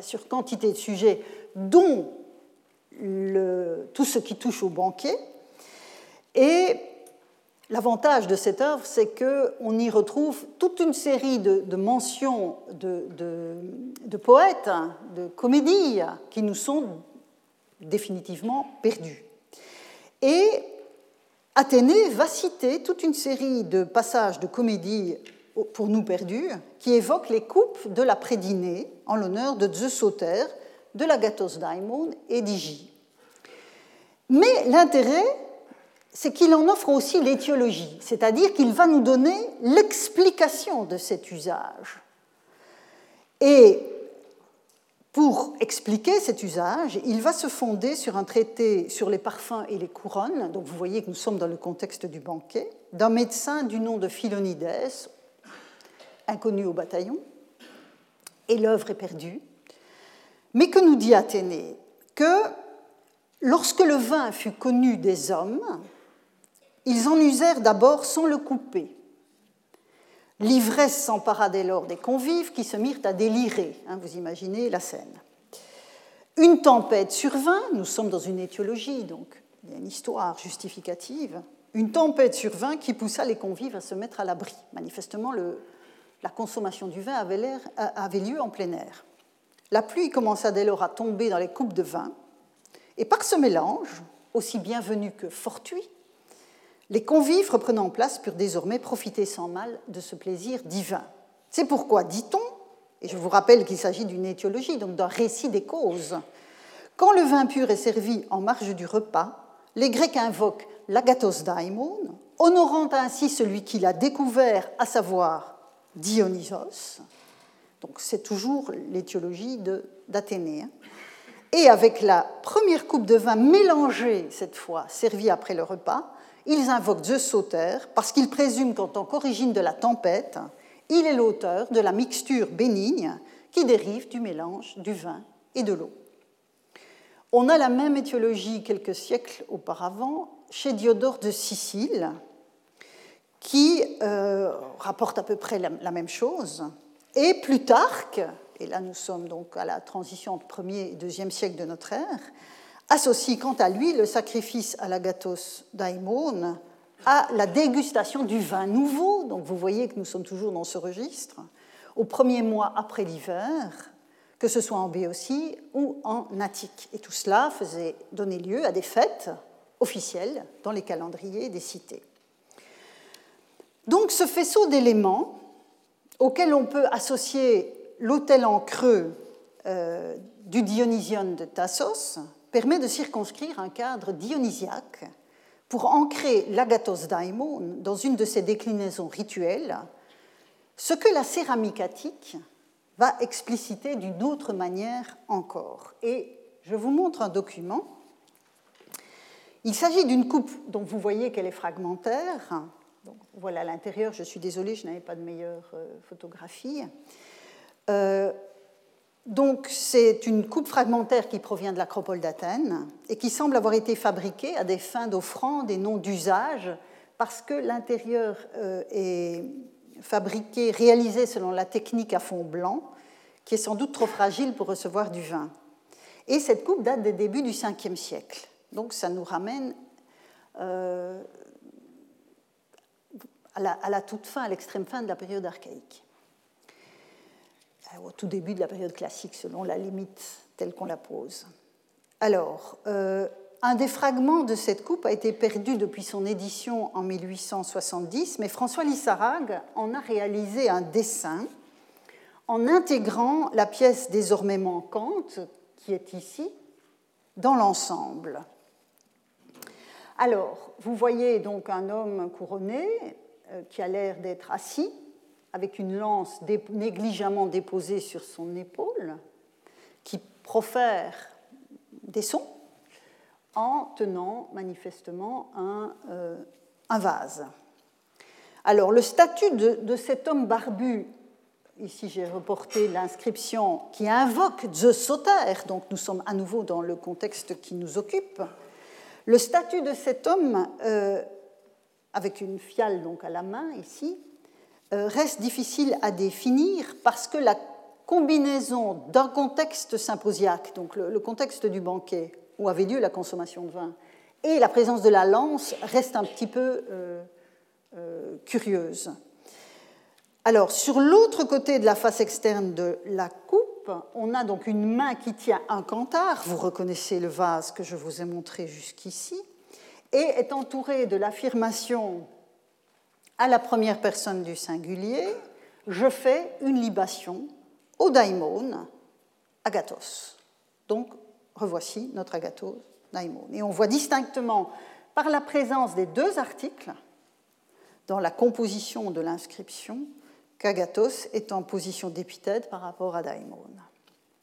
sur, quantité de sujets, dont tout ce qui touche au banquet. Et l'avantage de cette œuvre, c'est qu'on y retrouve toute une série de, mentions de, poètes, de comédies qui nous sont définitivement perdues. Et Athénée va citer toute une série de passages de comédie pour nous perdus qui évoquent les coupes de la prédinée en l'honneur de Zeus Sauter, de l'Agathos Daimon et d'Igie. Mais l'intérêt, c'est qu'il en offre aussi l'étiologie, c'est-à-dire qu'il va nous donner l'explication de cet usage. Pour expliquer cet usage, il va se fonder sur un traité sur les parfums et les couronnes, donc vous voyez que nous sommes dans le contexte du banquet, d'un médecin du nom de Philonides, inconnu au bataillon, et l'œuvre est perdue. Mais que nous dit Athénée? Que lorsque le vin fut connu des hommes, ils en usèrent d'abord sans le couper, L'ivresse s'empara dès lors des convives qui se mirent à délirer. Hein, vous imaginez la scène. Une tempête survint, nous sommes dans une étiologie, donc il y a une histoire justificative. Une tempête survint qui poussa les convives à se mettre à l'abri. Manifestement, la consommation du vin avait lieu en plein air. La pluie commença dès lors à tomber dans les coupes de vin, et par ce mélange, aussi bienvenu que fortuit, les convives reprenant place purent désormais profiter sans mal de ce plaisir divin. C'est pourquoi, dit-on, et je vous rappelle qu'il s'agit d'une étiologie, donc d'un récit des causes, quand le vin pur est servi en marge du repas, les Grecs invoquent l'agathos daimon, honorant ainsi celui qui l'a découvert, à savoir Dionysos. Donc c'est toujours l'étiologie d'Athénée. Hein. Et avec la première coupe de vin mélangée, cette fois, servie après le repas, ils invoquent Zeus Sauter parce qu'ils présument qu'en tant qu'origine de la tempête, il est l'auteur de la mixture bénigne qui dérive du mélange du vin et de l'eau. On a la même étiologie quelques siècles auparavant chez Diodore de Sicile, qui euh, rapporte à peu près la, même chose. Et Plutarque, et là nous sommes donc à la transition entre 1er et 2e siècle de notre ère, associe quant à lui le sacrifice à l'agathos daimon à la dégustation du vin nouveau, donc vous voyez que nous sommes toujours dans ce registre, au premier mois après l'hiver, que ce soit en Béotie ou en Attique. Et tout cela faisait donner lieu à des fêtes officielles dans les calendriers des cités. Donc ce faisceau d'éléments auquel on peut associer l'autel en creux euh, du Dionysion de Tassos, permet de circonscrire un cadre dionysiaque pour ancrer l'agathos daimon dans une de ses déclinaisons rituelles, ce que la céramique attique va expliciter d'une autre manière encore. Et je vous montre un document. Il s'agit d'une coupe dont vous voyez qu'elle est fragmentaire. voilà l'intérieur, je suis désolée, je n'avais pas de meilleure euh, photographie. Euh, donc c'est une coupe fragmentaire qui provient de l'acropole d'Athènes et qui semble avoir été fabriquée à des fins d'offrande et non d'usage parce que l'intérieur euh, est fabriqué, réalisé selon la technique à fond blanc, qui est sans doute trop fragile pour recevoir du vin. Et cette coupe date des débuts du 5e siècle. Donc ça nous ramène euh, à, la, à la toute fin, à l'extrême fin de la période archaïque. Euh, au tout début de la période classique, selon la limite telle qu'on la pose. Alors, euh, un des fragments de cette coupe a été perdu depuis son édition en 1870, mais François Lissarag en a réalisé un dessin en intégrant la pièce désormais manquante, qui est ici, dans l'ensemble. Alors, vous voyez donc un homme couronné euh, qui a l'air d'être assis, avec une lance négligemment déposée sur son épaule, qui profère des sons en tenant manifestement un, euh, vase. Alors, le statut de, cet homme barbu, ici j'ai reporté l'inscription qui invoque Zeus Sauter, donc nous sommes à nouveau dans le contexte qui nous occupe. Le statut de cet homme, euh, avec une fiale donc à la main ici, reste difficile à définir parce que la combinaison d'un contexte symposiaque, donc le, contexte du banquet où avait lieu la consommation de vin, et la présence de la lance reste un petit peu euh, euh, curieuse. Alors, sur l'autre côté de la face externe de la coupe, on a donc une main qui tient un canthare, vous reconnaissez le vase que je vous ai montré jusqu'ici, et est entouré de l'affirmation à la première personne du singulier je fais une libation au daimon agathos. Donc, revoici notre agathos daimon. Et on voit distinctement, par la présence des deux articles, dans la composition de l'inscription, qu'agathos est en position d'épithète par rapport à daimon.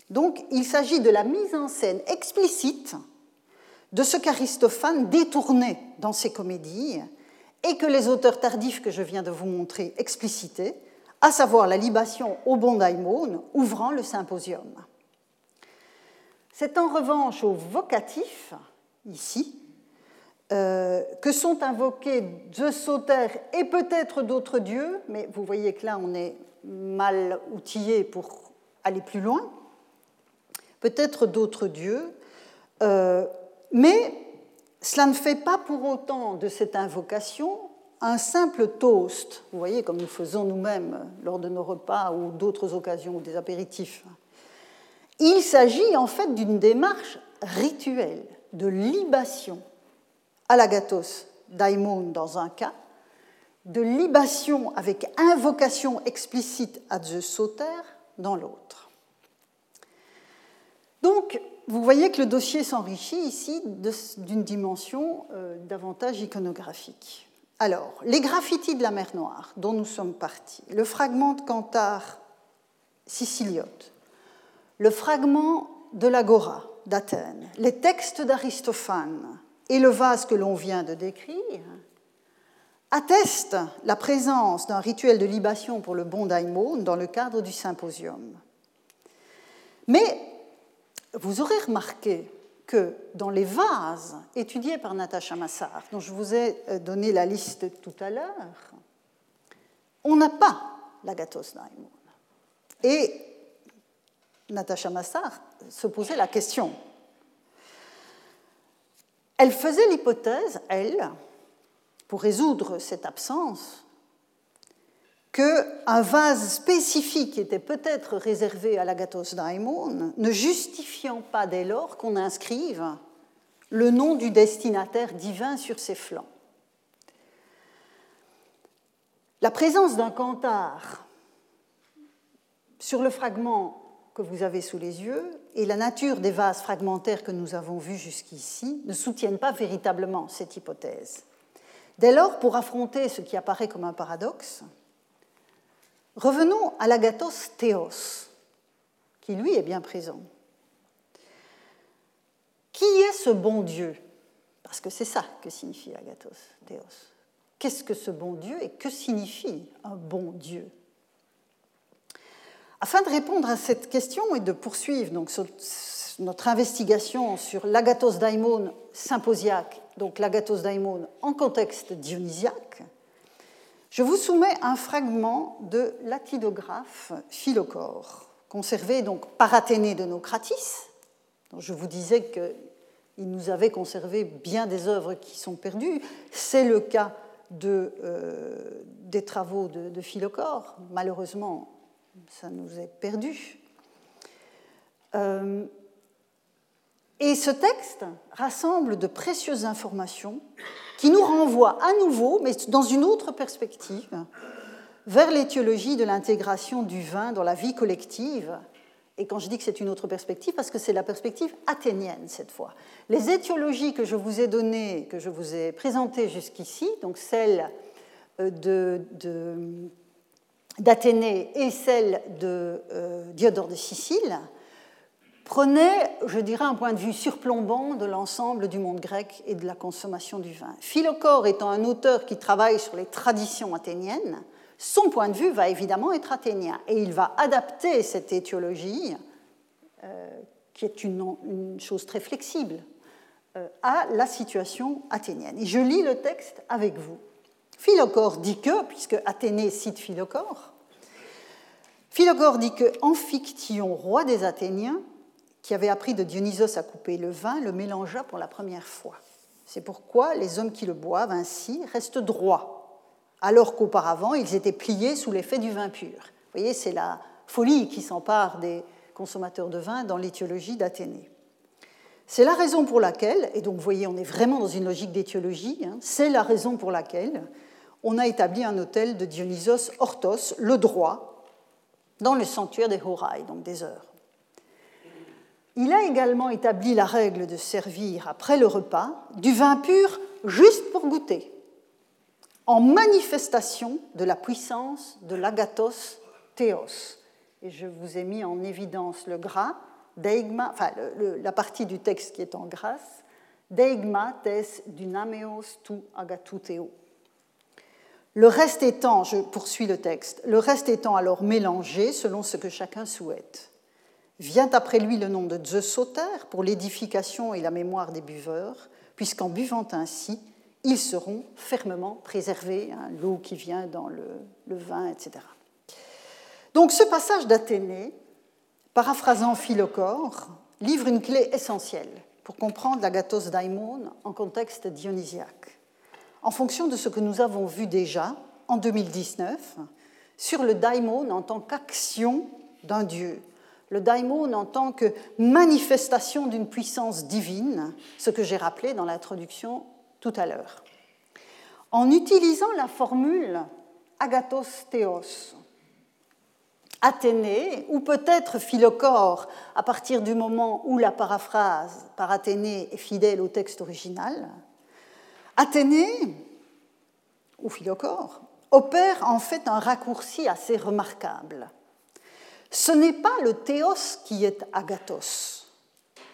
Donc, il s'agit de la mise en scène explicite de ce qu'Aristophane détournait dans ses comédies et que les auteurs tardifs que je viens de vous montrer explicitaient, à savoir la libation au bon daimon ouvrant le symposium. C'est en revanche au vocatif, ici, euh, que sont invoqués Zeus Sauter et peut-être d'autres dieux, mais vous voyez que là on est mal outillé pour aller plus loin, peut-être d'autres dieux, euh, mais cela ne fait pas pour autant de cette invocation un simple toast, vous voyez, comme nous faisons nous-mêmes lors de nos repas ou d'autres occasions ou des apéritifs. Il s'agit en fait d'une démarche rituelle de libation à l'agathos daimon dans un cas, de libation avec invocation explicite à Zeus Sauter dans l'autre. Donc, vous voyez que le dossier s'enrichit ici d'une dimension euh, davantage iconographique. Alors, les graffitis de la mer Noire, dont nous sommes partis, le fragment de Cantar siciliote, le fragment de l'Agora d'Athènes, les textes d'Aristophane et le vase que l'on vient de décrire attestent la présence d'un rituel de libation pour le bon daimon dans le cadre du symposium. Mais vous aurez remarqué que dans les vases étudiés par Natacha Massar, dont je vous ai euh, donné la liste tout à l'heure, on n'a pas l'agathos daimon. Et Natacha Massar se posait la question. Elle faisait l'hypothèse, elle, pour résoudre cette absence, qu'un vase spécifique était peut-être réservé à l'agathos daimon, ne justifiant pas dès lors qu'on inscrive le nom du destinataire divin sur ses flancs. La présence d'un cantar sur le fragment que vous avez sous les yeux et la nature des vases fragmentaires que nous avons vus jusqu'ici ne soutiennent pas véritablement cette hypothèse. Dès lors, pour affronter ce qui apparaît comme un paradoxe, Revenons à l'agathos théos, qui lui est bien présent. Qui est ce bon Dieu? Parce que c'est ça que signifie agathos théos. Qu'est-ce que ce bon Dieu et que signifie un bon Dieu? Afin de répondre à cette question et de poursuivre donc, notre investigation sur l'agathos daimon symposiaque, donc l'agathos daimon en contexte dionysiaque, je vous soumets un fragment de l'atidographe Philocore, conservé donc par Athénée de Nocratis, je vous disais qu'il nous avait conservé bien des œuvres qui sont perdues. C'est le cas euh, des travaux de, de, Philocore. Malheureusement, ça nous est perdu. Euh, et ce texte rassemble de précieuses informations qui nous renvoient à nouveau, mais dans une autre perspective, vers l'étiologie de l'intégration du vin dans la vie collective. Et quand je dis que c'est une autre perspective, parce que c'est la perspective athénienne cette fois. Les étiologies que je vous ai données, que je vous ai présentées jusqu'ici, donc celles euh, d'Athénée et celles de euh, Diodore de Sicile, prenait, je dirais, un point de vue surplombant de l'ensemble du monde grec et de la consommation du vin. Philocore étant un auteur qui travaille sur les traditions athéniennes, son point de vue va évidemment être athénien et il va adapter cette étiologie, euh, qui est une, chose très flexible, euh, à la situation athénienne. Et je lis le texte avec vous. Philocore dit que, puisque Athénée cite Philocore, Philocore dit que Amphictyon, roi des Athéniens, qui avait appris de Dionysos à couper le vin, le mélangea pour la première fois. C'est pourquoi les hommes qui le boivent ainsi restent droits, alors qu'auparavant ils étaient pliés sous l'effet du vin pur. Vous voyez, c'est la folie qui s'empare des consommateurs de vin dans l'étiologie d'Athénée. C'est la raison pour laquelle, et donc vous voyez, on est vraiment dans une logique d'étiologie, hein, c'est la raison pour laquelle on a établi un hôtel de Dionysos Orthos, le droit, dans le sanctuaire des Horai, donc des heures. Il a également établi la règle de servir après le repas du vin pur juste pour goûter, en manifestation de la puissance de l'agathos théos. Et je vous ai mis en évidence le gras, deigma, enfin la partie du texte qui est en grâce, deigma tes dynameos tu agathuteo. Le reste étant, je poursuis le texte, le reste étant alors mélangé selon ce que chacun souhaite. Vient après lui le nom de Zeus pour l'édification et la mémoire des buveurs, puisqu'en buvant ainsi, ils seront fermement préservés, hein, l'eau qui vient dans le, vin, etc. Donc ce passage d'Athénée, paraphrasant Philocore, livre une clé essentielle pour comprendre l'agathos daimon en contexte dionysiaque en fonction de ce que nous avons vu déjà en 2019 sur le daimon en tant qu'action d'un dieu, le daimon en tant que manifestation d'une puissance divine, ce que j'ai rappelé dans l'introduction tout à l'heure. En utilisant la formule agathos theos, Athénée, ou peut-être Philocore, à partir du moment où la paraphrase par Athénée est fidèle au texte original, Athénée, ou Philocore, opère en fait un raccourci assez remarquable. Ce n'est pas le théos qui est agathos,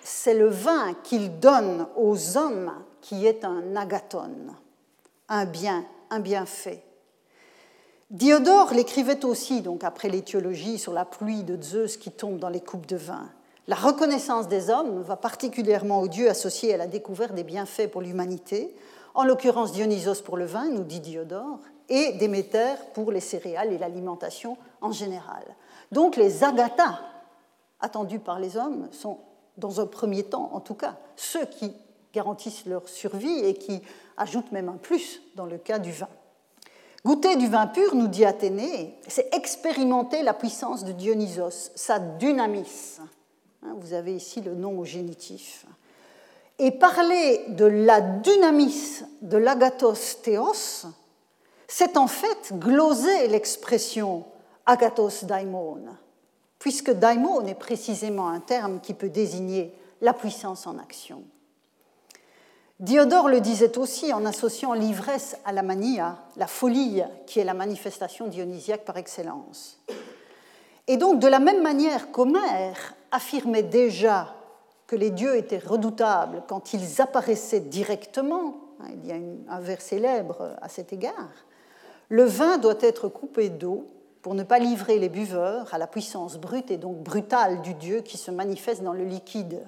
c'est le vin qu'il donne aux hommes qui est un agathon, un bien, un bienfait. Diodore l'écrivait aussi, donc après l'étiologie sur la pluie de Zeus qui tombe dans les coupes de vin. La reconnaissance des hommes va particulièrement au Dieu associé à la découverte des bienfaits pour l'humanité, en l'occurrence Dionysos pour le vin, nous dit Diodore, et Déméter pour les céréales et l'alimentation en général. Donc les agathas attendus par les hommes sont, dans un premier temps en tout cas, ceux qui garantissent leur survie et qui ajoutent même un plus dans le cas du vin. Goûter du vin pur, nous dit Athénée, c'est expérimenter la puissance de Dionysos, sa dynamis. Hein, vous avez ici le nom au génitif. Et parler de la dynamis de l'agathos théos, c'est en fait gloser l'expression agathos daimon, puisque daimon est précisément un terme qui peut désigner la puissance en action. Diodore le disait aussi en associant l'ivresse à la mania, la folie qui est la manifestation dionysiaque par excellence. Et donc, de la même manière qu'Homère affirmait déjà que les dieux étaient redoutables quand ils apparaissaient directement, hein, il y a un vers célèbre à cet égard, le vin doit être coupé d'eau pour ne pas livrer les buveurs à la puissance brute et donc brutale du dieu qui se manifeste dans le liquide.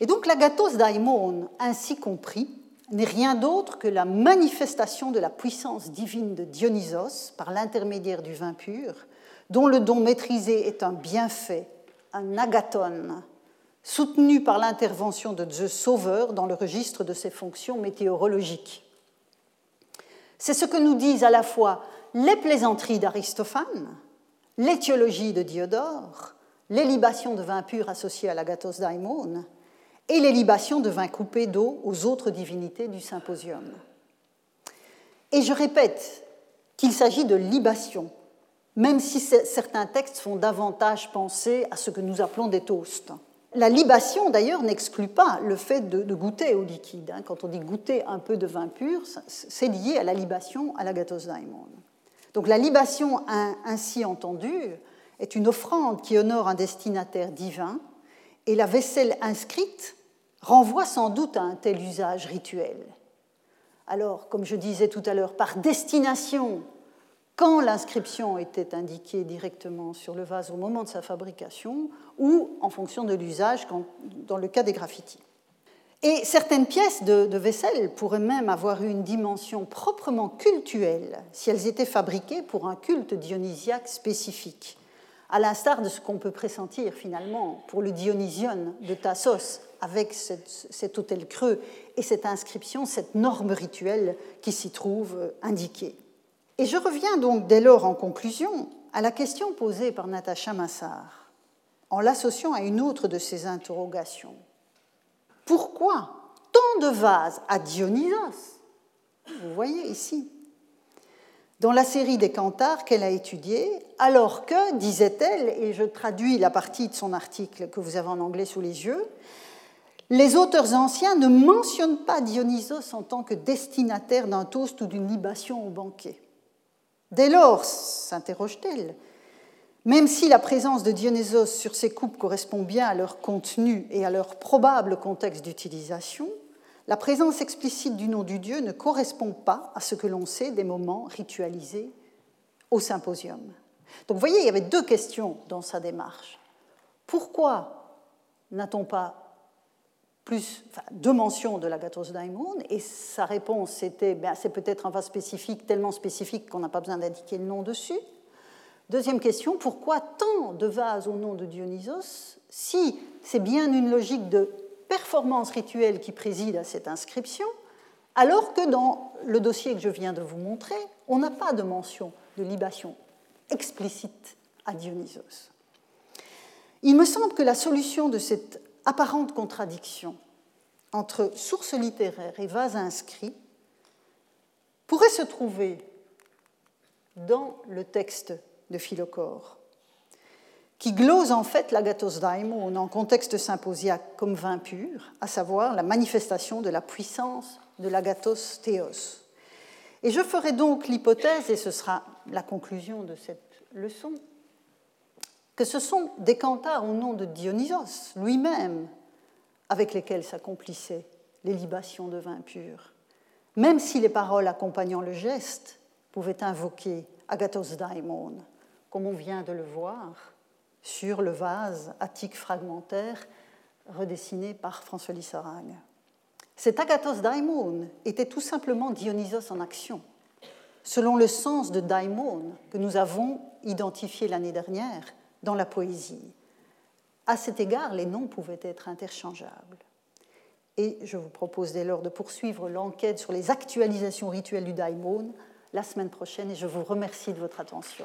Et donc l'agathos daimon, ainsi compris, n'est rien d'autre que la manifestation de la puissance divine de Dionysos par l'intermédiaire du vin pur, dont le don maîtrisé est un bienfait un agathon, soutenu par l'intervention de Zeus Sauveur dans le registre de ses fonctions météorologiques. C'est ce que nous disent à la fois les plaisanteries d'Aristophane, l'étiologie de Diodore, les libations de vin pur associées à l'agathos daimon et les libations de vin coupé d'eau aux autres divinités du symposium. Et je répète qu'il s'agit de libations même si certains textes font davantage penser à ce que nous appelons des toasts. La libation, d'ailleurs, n'exclut pas le fait de, goûter au liquide. Hein. Quand on dit goûter un peu de vin pur, c'est lié à la libation à la daimon. Donc la libation ainsi entendue est une offrande qui honore un destinataire divin, et la vaisselle inscrite renvoie sans doute à un tel usage rituel. Alors, comme je disais tout à l'heure, par destination, quand l'inscription était indiquée directement sur le vase au moment de sa fabrication ou en fonction de l'usage dans le cas des graffitis. Et certaines pièces de, vaisselle pourraient même avoir une dimension proprement cultuelle si elles étaient fabriquées pour un culte dionysiaque spécifique, à l'instar de ce qu'on peut pressentir finalement pour le Dionysion de Tassos avec cet hôtel creux et cette inscription, cette norme rituelle qui s'y trouve indiquée. Et je reviens donc dès lors en conclusion à la question posée par Natacha Massar. en l'associant à une autre de ses interrogations. Pourquoi tant de vases à Dionysos? Vous voyez ici. Dans la série des Cantars qu'elle a étudiée, alors que, disait-elle, et je traduis la partie de son article que vous avez en anglais sous les yeux, les auteurs anciens ne mentionnent pas Dionysos en tant que destinataire d'un toast ou d'une libation au banquet. Dès lors, s'interroge-t-elle, même si la présence de Dionysos sur ces coupes correspond bien à leur contenu et à leur probable contexte d'utilisation, la présence explicite du nom du dieu ne correspond pas à ce que l'on sait des moments ritualisés au symposium. Donc vous voyez, il y avait deux questions dans sa démarche. Pourquoi n'a-t-on pas plus deux mentions de l'agathos daimon, et sa réponse était ben, c'est peut-être un vase spécifique, tellement spécifique qu'on n'a pas besoin d'indiquer le nom dessus. Deuxième question, pourquoi tant de vases au nom de Dionysos si c'est bien une logique de performance rituelle qui préside à cette inscription, alors que dans le dossier que je viens de vous montrer, on n'a pas de mention de libation explicite à Dionysos? Il me semble que la solution de cette apparente contradiction entre source littéraire et vase inscrit pourrait se trouver dans le texte de Philocore, qui glose en fait l'agathos daimon en contexte symposiaque comme vin pur, à savoir la manifestation de la puissance de l'agathos théos. Et je ferai donc l'hypothèse, et ce sera la conclusion de cette leçon, que ce sont des cantars au nom de Dionysos lui-même avec lesquels s'accomplissaient les libations de vin pur, même si les paroles accompagnant le geste pouvaient invoquer Agathos daimon, comme on vient de le voir sur le vase attique fragmentaire redessiné par François Lissarag. Cet Agathos daimon était tout simplement Dionysos en action, selon le sens de daimon que nous avons identifié l'année dernière dans la poésie. À cet égard, les noms pouvaient être interchangeables. Et je vous propose dès lors de poursuivre l'enquête sur les actualisations rituelles du daimon la semaine prochaine et je vous remercie de votre attention.